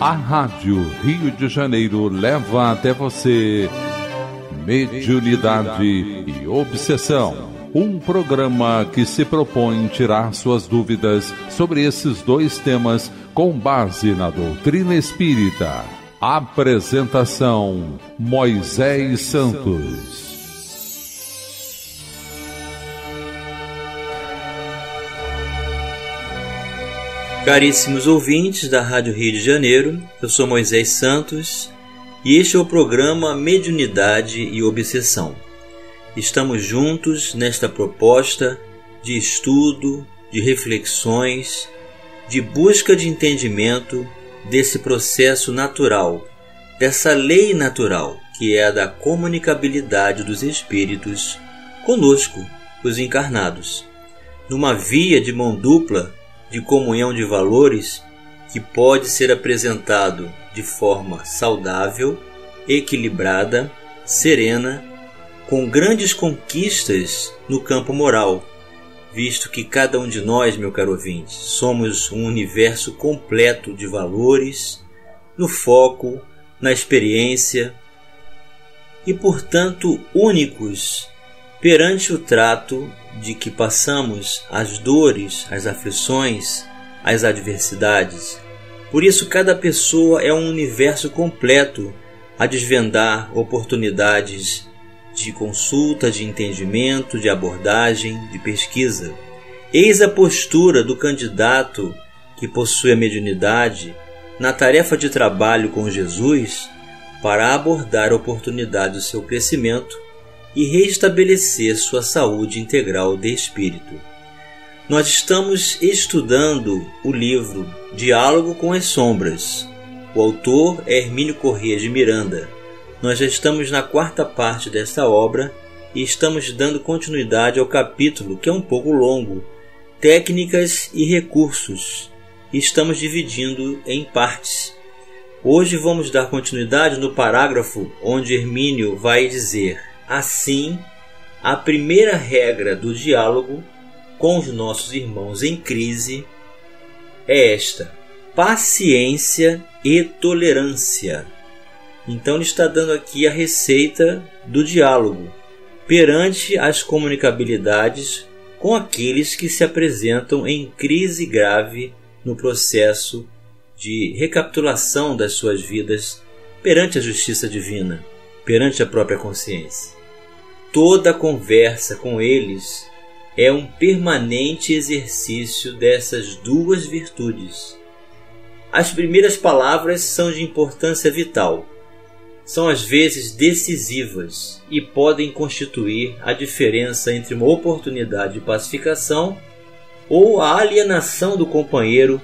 A Rádio Rio de Janeiro leva até você Mediunidade e Obsessão. Um programa que se propõe tirar suas dúvidas sobre esses dois temas com base na doutrina espírita. Apresentação: Moisés Santos. Caríssimos ouvintes da Rádio Rio de Janeiro, eu sou Moisés Santos e este é o programa Mediunidade e Obsessão. Estamos juntos nesta proposta de estudo, de reflexões, de busca de entendimento desse processo natural, dessa lei natural que é a da comunicabilidade dos espíritos conosco, os encarnados, numa via de mão dupla de comunhão de valores que pode ser apresentado de forma saudável, equilibrada, serena, com grandes conquistas no campo moral, visto que cada um de nós, meu caro ouvinte, somos um universo completo de valores, no foco, na experiência e, portanto, únicos perante o trato de que passamos as dores, as aflições, as adversidades. Por isso, cada pessoa é um universo completo a desvendar oportunidades de consulta, de entendimento, de abordagem, de pesquisa. Eis a postura do candidato que possui a mediunidade na tarefa de trabalho com Jesus para abordar a oportunidade do seu crescimento e restabelecer sua saúde integral de espírito. Nós estamos estudando o livro Diálogo com as Sombras. O autor é Hermínio Corrêa de Miranda. Nós já estamos na quarta parte desta obra e estamos dando continuidade ao capítulo que é um pouco longo, Técnicas e Recursos. E estamos dividindo em partes. Hoje vamos dar continuidade no parágrafo onde Hermínio vai dizer: Assim, a primeira regra do diálogo com os nossos irmãos em crise é esta: paciência e tolerância. Então, ele está dando aqui a receita do diálogo perante as comunicabilidades com aqueles que se apresentam em crise grave no processo de recapitulação das suas vidas perante a justiça divina, perante a própria consciência. Toda conversa com eles é um permanente exercício dessas duas virtudes. As primeiras palavras são de importância vital. São às vezes decisivas e podem constituir a diferença entre uma oportunidade de pacificação ou a alienação do companheiro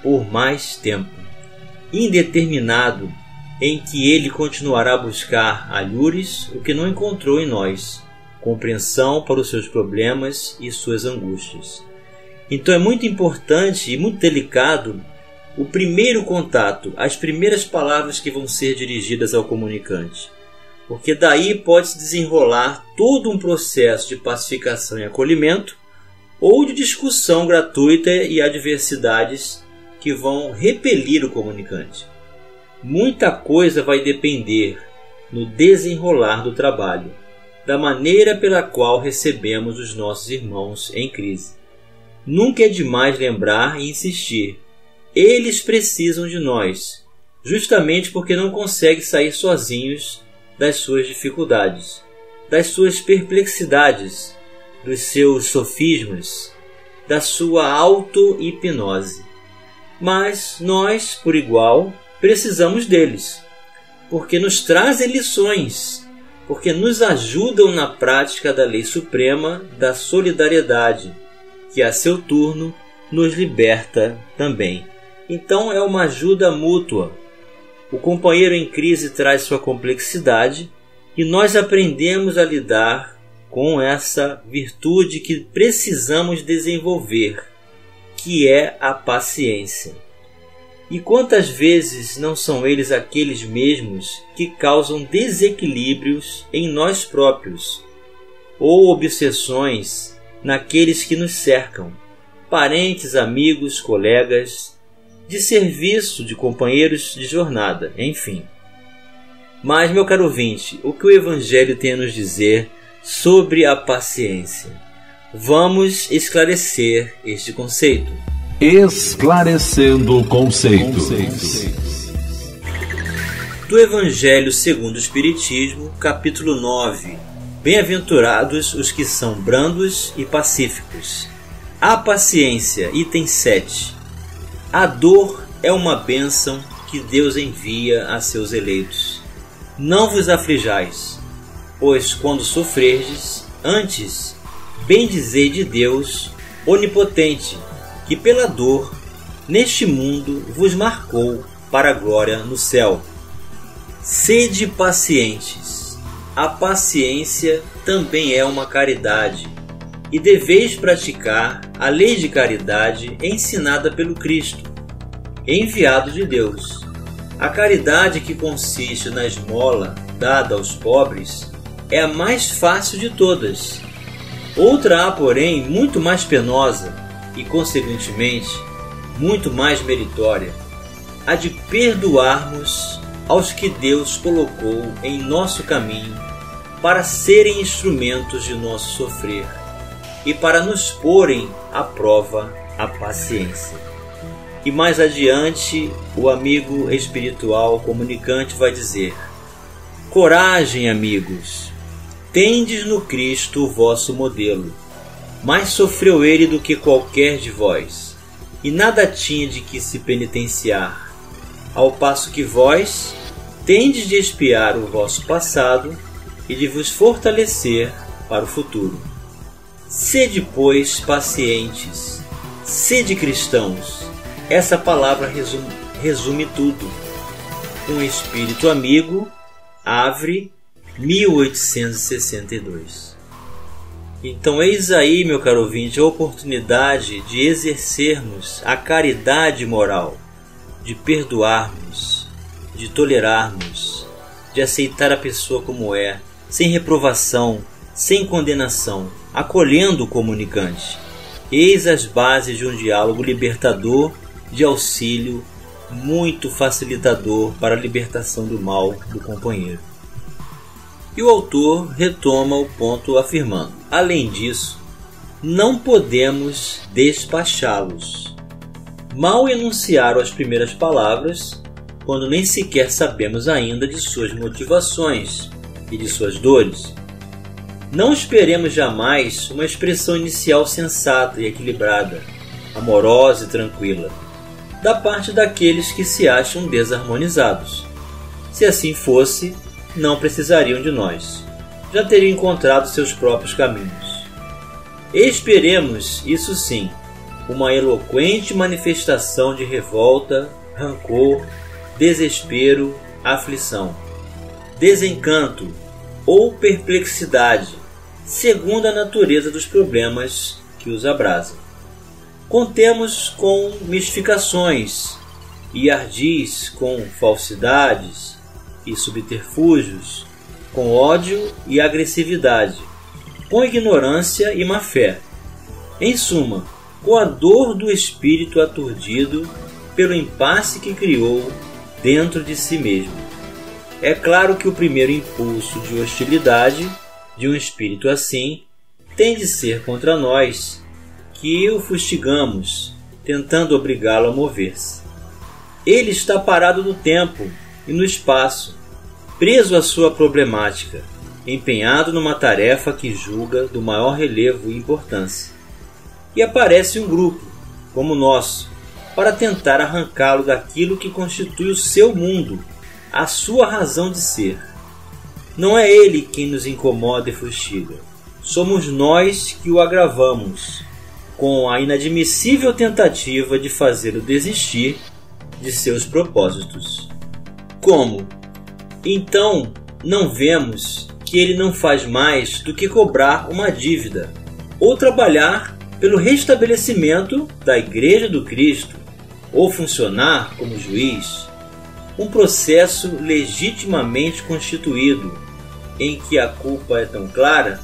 por mais tempo, indeterminado em que ele continuará a buscar alhures o que não encontrou em nós, compreensão para os seus problemas e suas angústias. Então é muito importante e muito delicado o primeiro contato, as primeiras palavras que vão ser dirigidas ao comunicante, porque daí pode se desenrolar todo um processo de pacificação e acolhimento ou de discussão gratuita e adversidades que vão repelir o comunicante. Muita coisa vai depender no desenrolar do trabalho, da maneira pela qual recebemos os nossos irmãos em crise. Nunca é demais lembrar e insistir. Eles precisam de nós, justamente porque não conseguem sair sozinhos das suas dificuldades, das suas perplexidades, dos seus sofismas, da sua auto-hipnose. Mas nós, por igual, precisamos deles, porque nos trazem lições, porque nos ajudam na prática da lei suprema da solidariedade, que a seu turno nos liberta também. Então é uma ajuda mútua. O companheiro em crise traz sua complexidade e nós aprendemos a lidar com essa virtude que precisamos desenvolver, que é a paciência. E quantas vezes não são eles aqueles mesmos que causam desequilíbrios em nós próprios, ou obsessões naqueles que nos cercam, parentes, amigos, colegas, de serviço, de companheiros de jornada, enfim. Mas, meu caro ouvinte, o que o Evangelho tem a nos dizer sobre a paciência? Vamos esclarecer este conceito. Esclarecendo conceitos. Do Evangelho segundo o Espiritismo, capítulo 9. Bem-aventurados os que são brandos e pacíficos. A paciência, item 7. A dor é uma bênção que Deus envia a seus eleitos. Não vos aflijais, pois quando sofrerdes, antes bendizei de Deus onipotente, que pela dor neste mundo vos marcou para a glória no céu. Sede pacientes. A paciência também é uma caridade, e deveis praticar a lei de caridade ensinada pelo Cristo, enviado de Deus. A caridade que consiste na esmola dada aos pobres é a mais fácil de todas. Outra há, porém, muito mais penosa e, consequentemente, muito mais meritória: a de perdoarmos aos que Deus colocou em nosso caminho para serem instrumentos de nosso sofrer e para nos porem à prova a paciência. E mais adiante, o amigo espiritual comunicante vai dizer: Coragem, amigos! Tendes no Cristo o vosso modelo. Mais sofreu ele do que qualquer de vós, e nada tinha de que se penitenciar, ao passo que vós tendes de espiar o vosso passado e de vos fortalecer para o futuro. Sede, pois, pacientes, sede cristãos. Essa palavra resume, resume tudo. Um espírito amigo, Avre, 1862. Então, eis aí, meu caro ouvinte, a oportunidade de exercermos a caridade moral, de perdoarmos, de tolerarmos, de aceitar a pessoa como é, sem reprovação, sem condenação, acolhendo o comunicante. Eis as bases de um diálogo libertador, de auxílio, muito facilitador para a libertação do mal do companheiro. E o autor retoma o ponto afirmando: além disso, não podemos despachá-los. Mal enunciaram as primeiras palavras, quando nem sequer sabemos ainda de suas motivações e de suas dores. Não esperemos jamais uma expressão inicial sensata e equilibrada, amorosa e tranquila, da parte daqueles que se acham desarmonizados. Se assim fosse, não precisariam de nós. Já teriam encontrado seus próprios caminhos. Esperemos, isso sim, uma eloquente manifestação de revolta, rancor, desespero, aflição, desencanto ou perplexidade segundo a natureza dos problemas que os abrasam. Contemos com mistificações e ardis com falsidades e subterfúgios, com ódio e agressividade, com ignorância e má fé. Em suma, com a dor do espírito aturdido pelo impasse que criou dentro de si mesmo. É claro que o primeiro impulso de hostilidade de um espírito assim tem de ser contra nós, que o fustigamos, tentando obrigá-lo a mover-se. Ele está parado no tempo e no espaço, preso à sua problemática, empenhado numa tarefa que julga do maior relevo e importância. E aparece um grupo, como o nosso, para tentar arrancá-lo daquilo que constitui o seu mundo, a sua razão de ser. Não é ele quem nos incomoda e fustiga. Somos nós que o agravamos, com a inadmissível tentativa de fazê-lo desistir de seus propósitos. Como? Então, não vemos que ele não faz mais do que cobrar uma dívida ou trabalhar pelo restabelecimento da Igreja do Cristo ou funcionar como juiz, um processo legitimamente constituído em que a culpa é tão clara,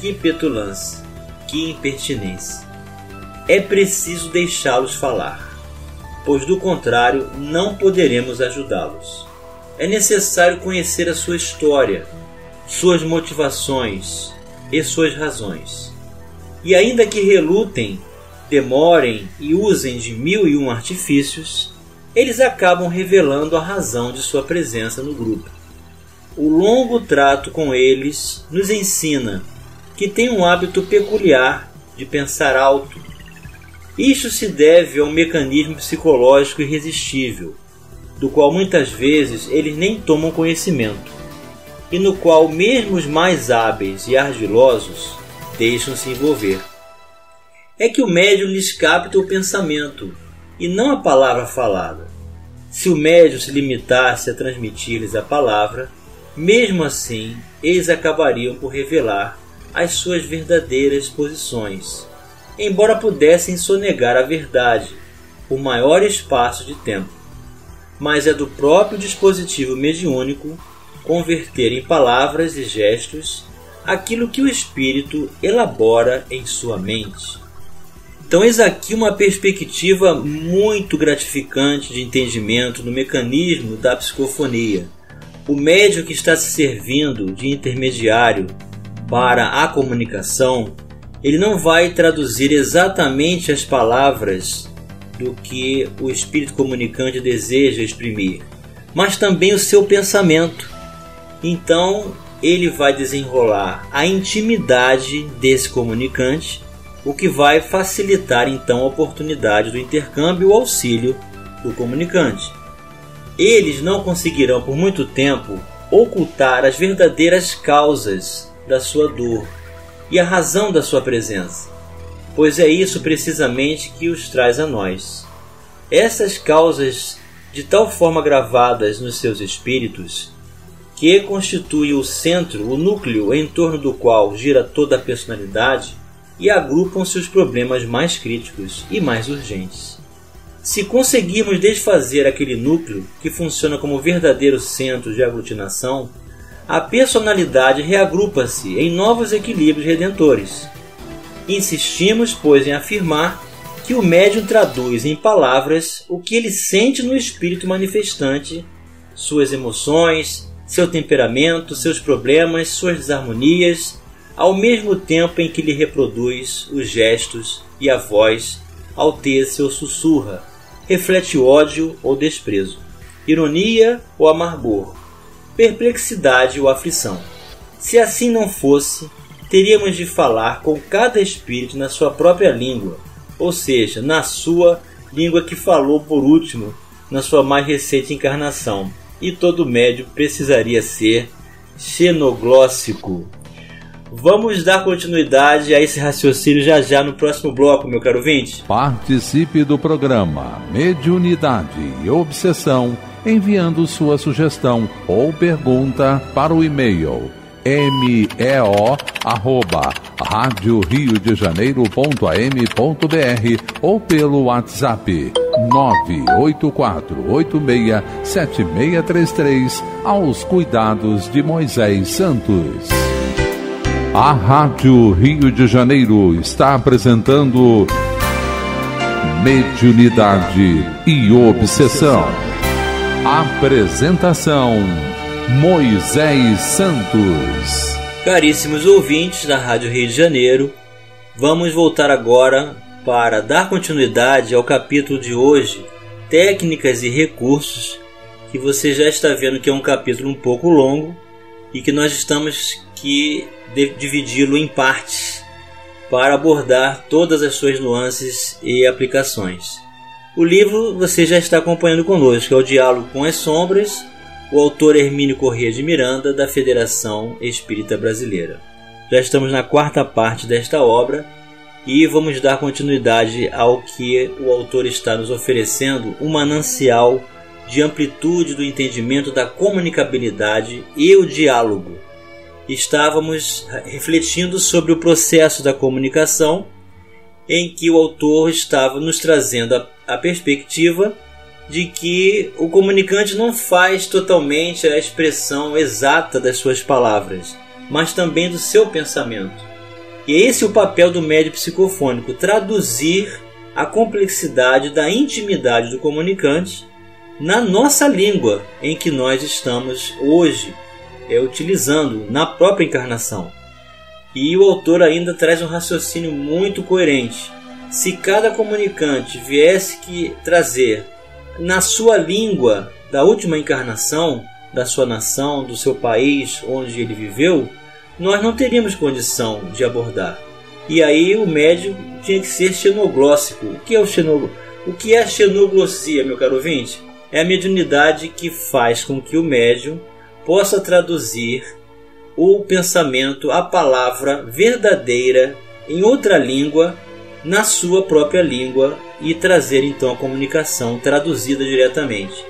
que petulância, que impertinência. É preciso deixá-los falar. pois do contrário não poderemos ajudá-los. É necessário conhecer a sua história, suas motivações e suas razões. E ainda que relutem, demorem e usem de mil e um artifícios, eles acabam revelando a razão de sua presença no grupo. O longo trato com eles nos ensina que tem um hábito peculiar de pensar alto. Isto se deve a um mecanismo psicológico irresistível, do qual muitas vezes eles nem tomam conhecimento, e no qual mesmo os mais hábeis e ardilosos deixam-se envolver. É que o médium lhes capta o pensamento e não a palavra falada. Se o médium se limitasse a transmitir-lhes a palavra, mesmo assim eles acabariam por revelar as suas verdadeiras posições, embora pudessem sonegar a verdade por maior espaço de tempo. Mas é do próprio dispositivo mediúnico converter em palavras e gestos aquilo que o espírito elabora em sua mente. Então, eis aqui uma perspectiva muito gratificante de entendimento no mecanismo da psicofonia. O médium que está se servindo de intermediário para a comunicação, ele não vai traduzir exatamente as palavras do que o espírito comunicante deseja exprimir, mas também o seu pensamento. Então, ele vai desenrolar a intimidade desse comunicante, o que vai facilitar então a oportunidade do intercâmbio e o auxílio do comunicante. Eles não conseguirão por muito tempo ocultar as verdadeiras causas da sua dor e a razão da sua presença, pois é isso precisamente que os traz a nós. Essas causas de tal forma gravadas nos seus espíritos que constitui o centro, o núcleo em torno do qual gira toda a personalidade e agrupam-se os problemas mais críticos e mais urgentes. Se conseguirmos desfazer aquele núcleo que funciona como verdadeiro centro de aglutinação, a personalidade reagrupa-se em novos equilíbrios redentores. Insistimos, pois, em afirmar que o médium traduz em palavras o que ele sente no espírito manifestante, suas emoções, seu temperamento, seus problemas, suas desarmonias, ao mesmo tempo em que lhe reproduz os gestos e a voz, alteza ou sussurra, reflete ódio ou desprezo, ironia ou amargor, perplexidade ou aflição. Se assim não fosse, teríamos de falar com cada espírito na sua própria língua, ou seja, na sua língua que falou por último na sua mais recente encarnação, e todo médio precisaria ser xenoglóssico. Vamos dar continuidade a esse raciocínio já já no próximo bloco, meu caro vinte. Participe do programa Mediunidade e Obsessão enviando sua sugestão ou pergunta para o e-mail meo arroba rádio Rio de Janeiro.am.br ou pelo WhatsApp 984867633 aos cuidados de Moisés Santos. A Rádio Rio de Janeiro está apresentando Mediunidade e Obsessão. Apresentação Moisés Santos. Caríssimos ouvintes da Rádio Rio de Janeiro, vamos voltar agora para dar continuidade ao capítulo de hoje, Técnicas e Recursos, que você já está vendo que é um capítulo um pouco longo e que nós estamos que dividi-lo em partes para abordar todas as suas nuances e aplicações. O livro você já está acompanhando conosco, é o Diálogo com as Sombras, o autor Hermínio Corrêa de Miranda, da Federação Espírita Brasileira. Já estamos na quarta parte desta obra e vamos dar continuidade ao que o autor está nos oferecendo, um manancial de amplitude do entendimento da comunicabilidade e o diálogo. Estávamos refletindo sobre o processo da comunicação em que o autor estava nos trazendo a, a perspectiva de que o comunicante não faz totalmente a expressão exata das suas palavras, mas também do seu pensamento. E esse é o papel do médio psicofônico, traduzir a complexidade da intimidade do comunicante na nossa língua em que nós estamos hoje é, utilizando na própria encarnação. E o autor ainda traz um raciocínio muito coerente. Se cada comunicante viesse que trazer na sua língua da última encarnação, da sua nação, do seu país onde ele viveu, nós não teríamos condição de abordar. E aí o médium tinha que ser xenoglóssico. O que é o xenogl... O que é a xenoglossia, meu caro ouvinte? É a mediunidade que faz com que o médium possa traduzir o pensamento, a palavra verdadeira em outra língua, na sua própria língua e trazer então a comunicação traduzida diretamente.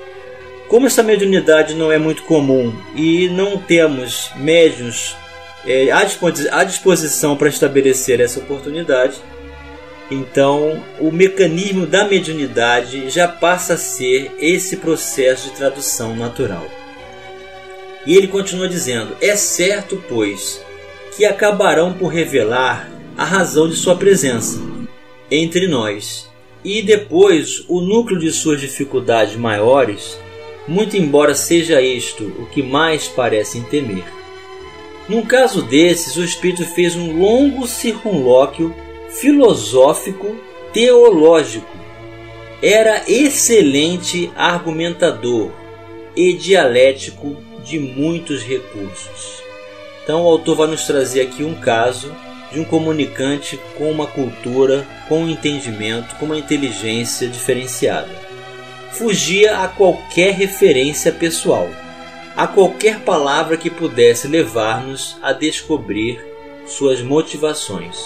Como essa mediunidade não é muito comum e não temos médios é, à disposição para estabelecer essa oportunidade, então o mecanismo da mediunidade já passa a ser esse processo de tradução natural. E ele continua dizendo: É certo, pois, que acabarão por revelar a razão de sua presença entre nós. E depois o núcleo de suas dificuldades maiores, muito embora seja isto o que mais parecem temer. Num caso desses, o espírito fez um longo circunlóquio filosófico teológico. Era excelente argumentador e dialético de muitos recursos. Então o autor vai nos trazer aqui um caso de um comunicante com uma cultura, com um entendimento, com uma inteligência diferenciada. Fugia a qualquer referência pessoal a qualquer palavra que pudesse levar-nos a descobrir suas motivações.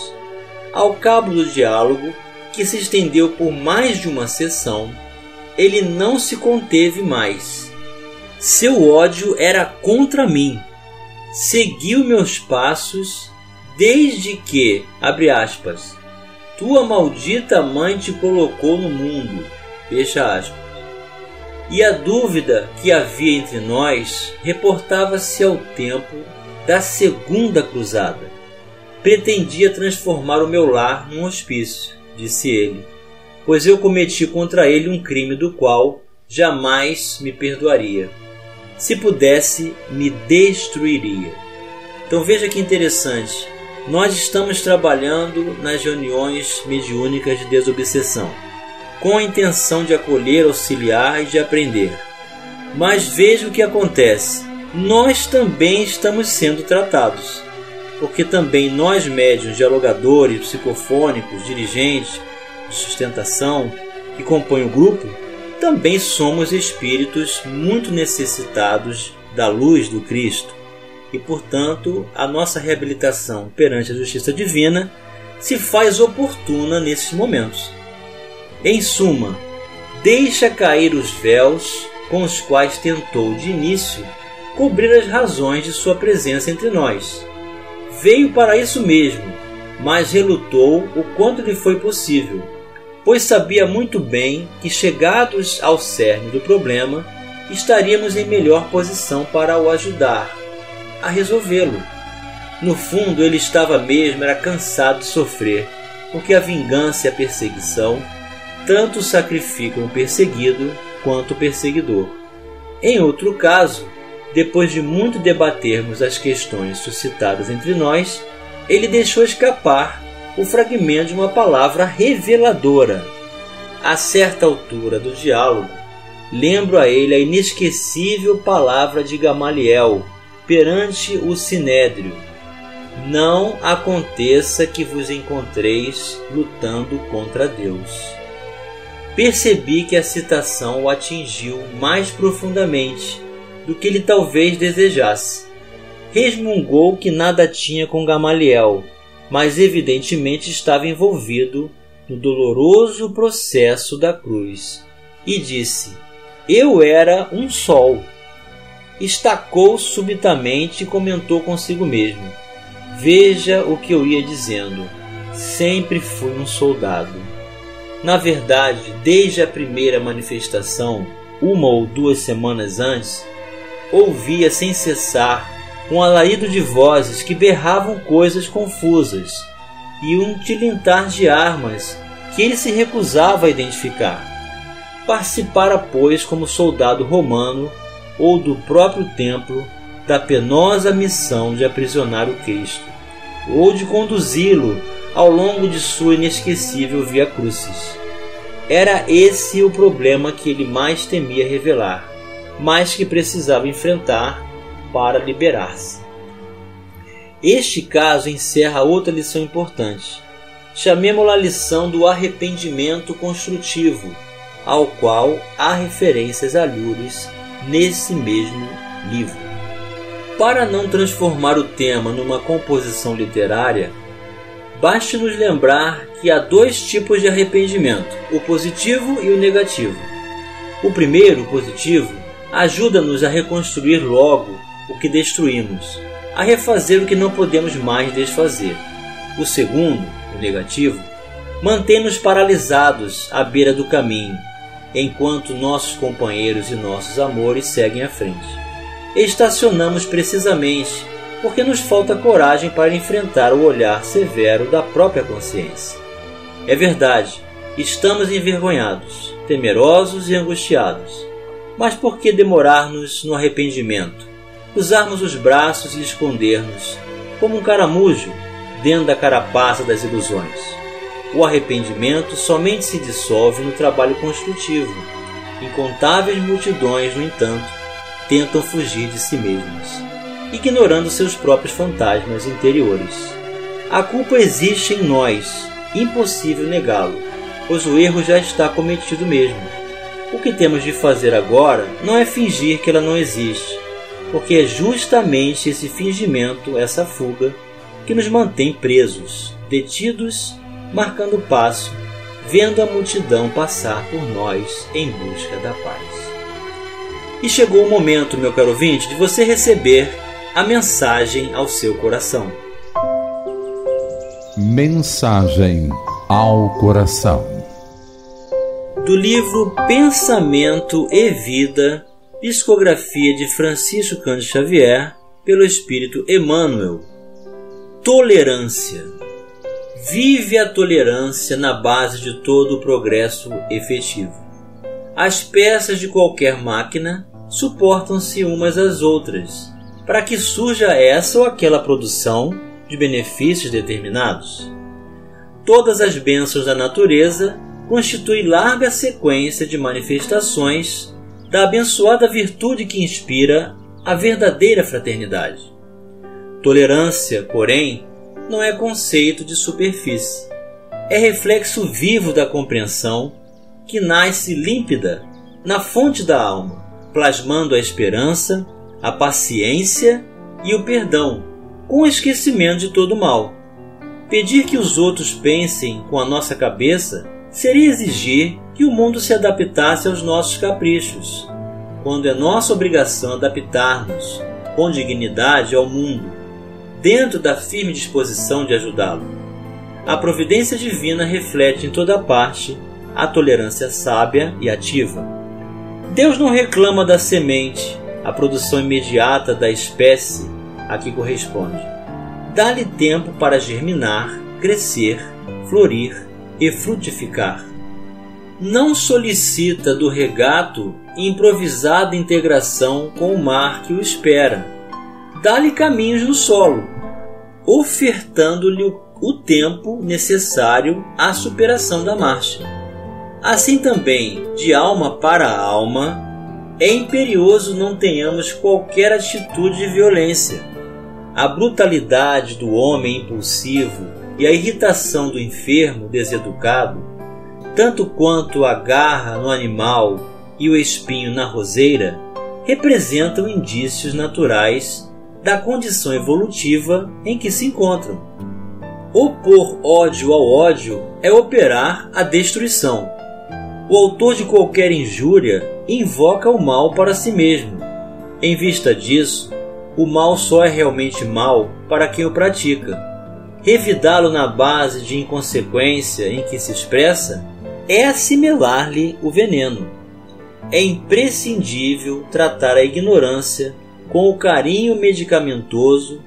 Ao cabo do diálogo, que se estendeu por mais de uma sessão, ele não se conteve mais. Seu ódio era contra mim. Seguiu meus passos desde que, abre aspas, tua maldita mãe te colocou no mundo, fecha aspas. E a dúvida que havia entre nós reportava-se ao tempo da Segunda Cruzada. Pretendia transformar o meu lar num hospício, disse ele, pois eu cometi contra ele um crime do qual jamais me perdoaria. Se pudesse, me destruiria. Então veja que interessante. Nós estamos trabalhando nas reuniões mediúnicas de desobsessão com a intenção de acolher, auxiliar e de aprender. Mas veja o que acontece: nós também estamos sendo tratados, porque também nós, médiuns, dialogadores, psicofônicos, dirigentes de sustentação que compõem o grupo, também somos espíritos muito necessitados da luz do Cristo. E, portanto, a nossa reabilitação perante a justiça divina se faz oportuna nesses momentos. Em suma, deixa cair os véus com os quais tentou de início cobrir as razões de sua presença entre nós. Veio para isso mesmo, mas relutou o quanto lhe foi possível, pois sabia muito bem que, chegados ao cerne do problema, estaríamos em melhor posição para o ajudar a resolvê-lo. No fundo, ele estava mesmo era cansado de sofrer, porque a vingança e a perseguição tanto sacrificam o perseguido quanto o perseguidor. Em outro caso, depois de muito debatermos as questões suscitadas entre nós, ele deixou escapar o fragmento de uma palavra reveladora. A certa altura do diálogo, lembro a ele a inesquecível palavra de Gamaliel perante o sinédrio: Não aconteça que vos encontreis lutando contra Deus percebi que a citação o atingiu mais profundamente do que ele talvez desejasse. Resmungou que nada tinha com Gamaliel, mas evidentemente estava envolvido no doloroso processo da cruz, e disse: Eu era um sol. Estacou subitamente e comentou consigo mesmo: Veja o que eu ia dizendo. Sempre fui um soldado. Na verdade, desde a primeira manifestação, uma ou duas semanas antes, ouvia sem cessar um alarido de vozes que berravam coisas confusas e um tilintar de armas que ele se recusava a identificar. Participara, pois, como soldado romano ou do próprio templo, da penosa missão de aprisionar o Cristo, ou de conduzi-lo ao longo de sua inesquecível Via Crucis. Era esse o problema que ele mais temia revelar, mais que precisava enfrentar para liberar-se. Este caso encerra outra lição importante. Chamemos-la lição do arrependimento construtivo, ao qual há referências alhures nesse mesmo livro. Para não transformar o tema numa composição literária, baste nos lembrar que há dois tipos de arrependimento, o positivo e o negativo. O primeiro, o positivo, ajuda-nos a reconstruir logo o que destruímos, a refazer o que não podemos mais desfazer. O segundo, o negativo, mantém-nos paralisados à beira do caminho, enquanto nossos companheiros e nossos amores seguem à frente. Estacionamos precisamente porque nos falta coragem para enfrentar o olhar severo da própria consciência. É verdade, estamos envergonhados, temerosos e angustiados. Mas por que demorar-nos no arrependimento? Cruzarmos os braços e esconder-nos, como um caramujo, dentro da carapaça das ilusões. O arrependimento somente se dissolve no trabalho construtivo. Incontáveis multidões, no entanto, tentam fugir de si mesmas ignorando seus próprios fantasmas interiores. A culpa existe em nós, impossível negá-lo, pois o erro já está cometido mesmo. O que temos de fazer agora não é fingir que ela não existe, porque é justamente esse fingimento, essa fuga, que nos mantém presos, detidos, marcando o passo, vendo a multidão passar por nós em busca da paz. E chegou o momento, meu caro ouvinte, de você receber a mensagem ao seu coração. Mensagem ao coração. Do livro Pensamento e Vida, psicografia de Francisco Cândido Xavier, pelo Espírito Emmanuel. Tolerância. Vive a tolerância na base de todo o progresso efetivo. As peças de qualquer máquina suportam-se umas às outras para que surja essa ou aquela produção de benefícios determinados. Todas as bênçãos da natureza constituem larga sequência de manifestações da abençoada virtude que inspira a verdadeira fraternidade. Tolerância, porém, não é conceito de superfície. É reflexo vivo da compreensão que nasce límpida na fonte da alma, plasmando a esperança a paciência e o perdão, com o esquecimento de todo mal. Pedir que os outros pensem com a nossa cabeça seria exigir que o mundo se adaptasse aos nossos caprichos, quando é nossa obrigação adaptar-nos com dignidade ao mundo, dentro da firme disposição de ajudá-lo. A providência divina reflete em toda parte a tolerância sábia e ativa. Deus não reclama da semente, a produção imediata da espécie a que corresponde. Dá-lhe tempo para germinar, crescer, florir e frutificar. Não solicita do regato improvisada integração com o mar que o espera. Dá-lhe caminhos no solo, ofertando-lhe o tempo necessário à superação da marcha. Assim também, de alma para alma, é imperioso não tenhamos qualquer atitude de violência. A brutalidade do homem impulsivo e a irritação do enfermo deseducado, tanto quanto a garra no animal e o espinho na roseira, representam indícios naturais da condição evolutiva em que se encontram. Opor ódio ao ódio é operar a destruição. O autor de qualquer injúria invoca o mal para si mesmo. Em vista disso, o mal só é realmente mal para quem o pratica. Revidá-lo na base de inconsequência em que se expressa é assimilar-lhe o veneno. É imprescindível tratar a ignorância com o carinho medicamentoso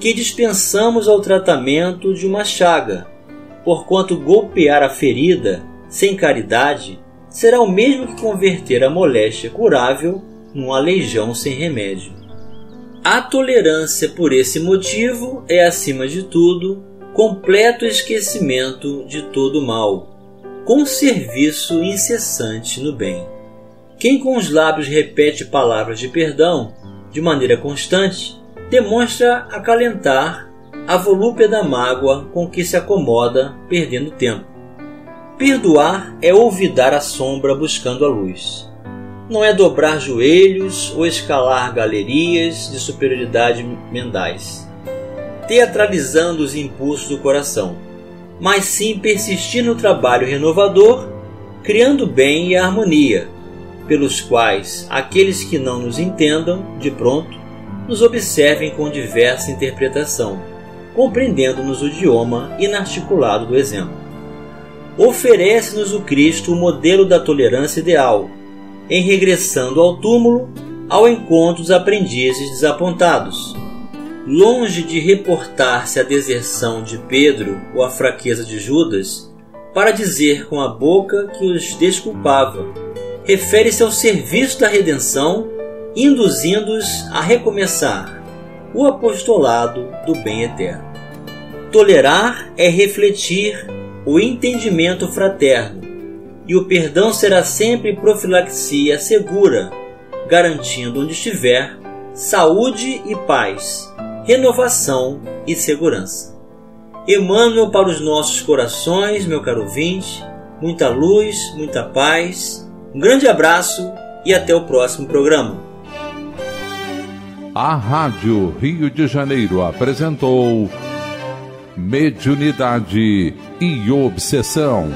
que dispensamos ao tratamento de uma chaga, porquanto golpear a ferida sem caridade será o mesmo que converter a moléstia curável num aleijão sem remédio. A tolerância por esse motivo é, acima de tudo, completo esquecimento de todo mal, com serviço incessante no bem. Quem com os lábios repete palavras de perdão de maneira constante, demonstra acalentar a volúpia da mágoa com que se acomoda, perdendo tempo. Perdoar é olvidar a sombra buscando a luz. Não é dobrar joelhos ou escalar galerias de superioridade mendais, teatralizando os impulsos do coração, mas sim persistir no trabalho renovador, criando bem e harmonia, pelos quais aqueles que não nos entendam de pronto nos observem com diversa interpretação, compreendendo-nos o idioma inarticulado do exemplo oferece-nos o Cristo o modelo da tolerância ideal, em regressando ao túmulo ao encontro dos aprendizes desapontados. Longe de reportar-se a deserção de Pedro ou a fraqueza de Judas, para dizer com a boca que os desculpava, refere-se ao serviço da redenção, induzindo-os a recomeçar o apostolado do bem eterno. Tolerar é refletir o entendimento fraterno, e o perdão será sempre profilaxia segura, garantindo onde estiver saúde e paz, renovação e segurança. Emmanuel para os nossos corações, meu caro ouvinte, muita luz, muita paz, um grande abraço e até o próximo programa. A Rádio Rio de Janeiro apresentou mediunidade e obsessão.